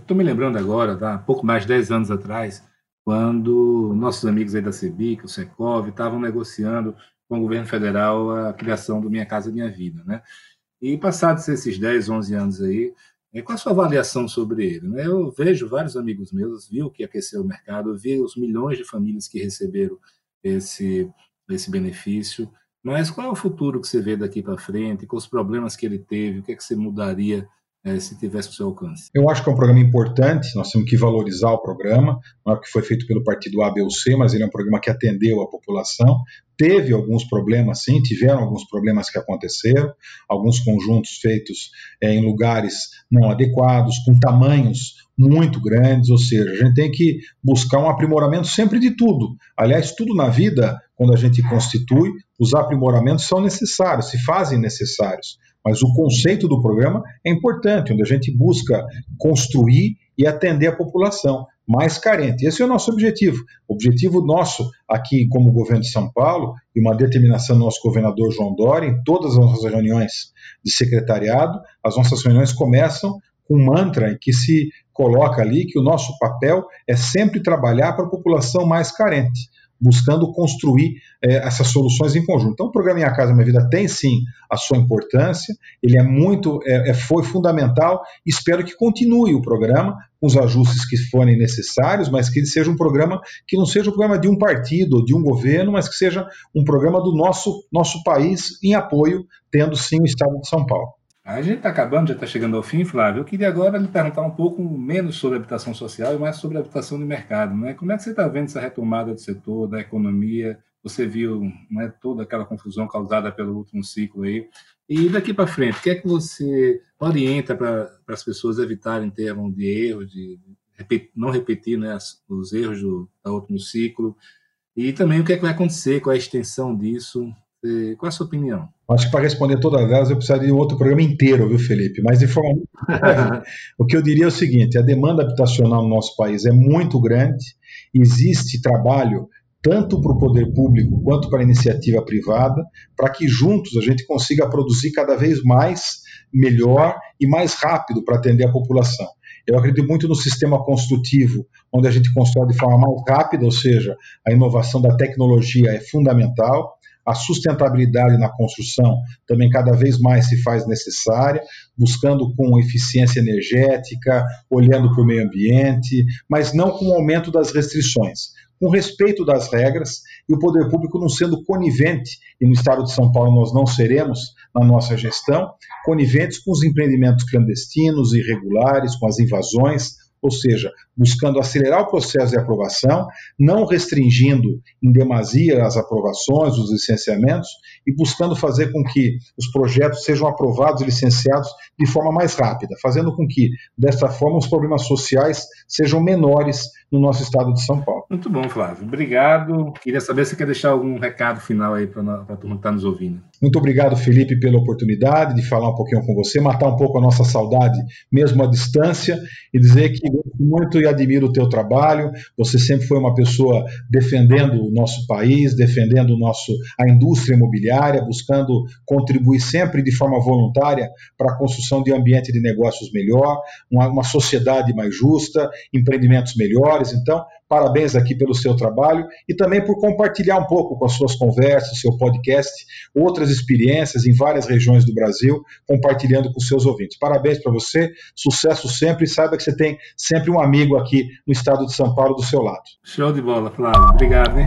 Estou um, me lembrando agora, tá? pouco mais de 10 anos atrás, quando nossos amigos aí da CEBIC, o SECOV, estavam negociando com o governo federal a criação do Minha Casa Minha Vida. Né? E passados esses 10, 11 anos aí, é, qual a sua avaliação sobre ele? Né? Eu vejo vários amigos meus, vi o que aqueceu o mercado, vi os milhões de famílias que receberam esse, esse benefício, mas qual é o futuro que você vê daqui para frente, com os problemas que ele teve, o que, é que você mudaria é, se tivesse o seu alcance? Eu acho que é um programa importante, nós temos que valorizar o programa, não é que foi feito pelo partido A, B ou C, mas ele é um programa que atendeu a população, teve alguns problemas sim, tiveram alguns problemas que aconteceram, alguns conjuntos feitos é, em lugares não adequados, com tamanhos muito grandes, ou seja, a gente tem que buscar um aprimoramento sempre de tudo. Aliás, tudo na vida, quando a gente constitui, os aprimoramentos são necessários, se fazem necessários. Mas o conceito do programa é importante, onde a gente busca construir e atender a população mais carente. Esse é o nosso objetivo. O objetivo nosso aqui, como governo de São Paulo, e uma determinação do nosso governador João Dória, em todas as nossas reuniões de secretariado, as nossas reuniões começam com um mantra em que se coloca ali que o nosso papel é sempre trabalhar para a população mais carente buscando construir é, essas soluções em conjunto. Então, o programa Minha Casa Minha Vida tem sim a sua importância, ele é muito, é, é, foi fundamental. Espero que continue o programa com os ajustes que forem necessários, mas que ele seja um programa que não seja um programa de um partido ou de um governo, mas que seja um programa do nosso, nosso país em apoio, tendo sim o Estado de São Paulo. A gente está acabando, já está chegando ao fim, Flávio. Eu queria agora lhe perguntar um pouco menos sobre habitação social e mais sobre habitação de mercado. Né? Como é que você está vendo essa retomada do setor, da economia? Você viu né, toda aquela confusão causada pelo último ciclo aí. E daqui para frente, o que é que você orienta para as pessoas evitarem termos de erro, de, não repetir né, os erros do, do último ciclo? E também o que é que vai acontecer com a extensão disso qual é a sua opinião? Acho que para responder todas elas eu precisaria de um outro programa inteiro, viu, Felipe? Mas de forma muito o que eu diria é o seguinte: a demanda habitacional no nosso país é muito grande, existe trabalho tanto para o poder público quanto para a iniciativa privada, para que juntos a gente consiga produzir cada vez mais, melhor e mais rápido para atender a população. Eu acredito muito no sistema construtivo, onde a gente constrói de forma mais rápida, ou seja, a inovação da tecnologia é fundamental a sustentabilidade na construção também cada vez mais se faz necessária, buscando com eficiência energética, olhando para o meio ambiente, mas não com o aumento das restrições, com respeito das regras e o poder público não sendo conivente, e no estado de São Paulo nós não seremos na nossa gestão, coniventes com os empreendimentos clandestinos, irregulares, com as invasões, ou seja, buscando acelerar o processo de aprovação, não restringindo em demasia as aprovações, os licenciamentos, e buscando fazer com que os projetos sejam aprovados e licenciados de forma mais rápida, fazendo com que, desta forma, os problemas sociais sejam menores no nosso estado de São Paulo. Muito bom, Flávio. Obrigado. Queria saber se você quer deixar algum recado final aí para a turma que está nos ouvindo. Muito obrigado, Felipe, pela oportunidade de falar um pouquinho com você, matar um pouco a nossa saudade, mesmo à distância, e dizer que gosto muito e admiro o teu trabalho. Você sempre foi uma pessoa defendendo o nosso país, defendendo o nosso, a indústria imobiliária, buscando contribuir sempre de forma voluntária para a construção de um ambiente de negócios melhor, uma, uma sociedade mais justa, empreendimentos melhores. Então, Parabéns aqui pelo seu trabalho e também por compartilhar um pouco com as suas conversas, seu podcast, outras experiências em várias regiões do Brasil, compartilhando com seus ouvintes. Parabéns para você, sucesso sempre e saiba que você tem sempre um amigo aqui no estado de São Paulo do seu lado. Show de bola, Flávio. Obrigado, hein?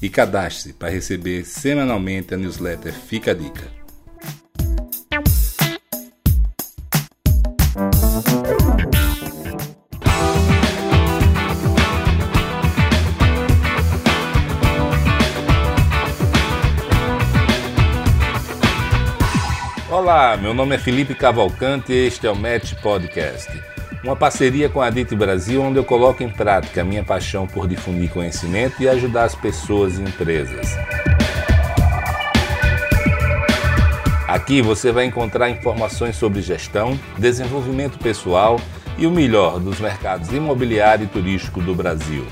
e cadastre-se para receber semanalmente a newsletter Fica a Dica. Olá, meu nome é Felipe Cavalcante e este é o Match Podcast uma parceria com a DIT Brasil, onde eu coloco em prática a minha paixão por difundir conhecimento e ajudar as pessoas e empresas. Aqui você vai encontrar informações sobre gestão, desenvolvimento pessoal e o melhor dos mercados imobiliário e turístico do Brasil.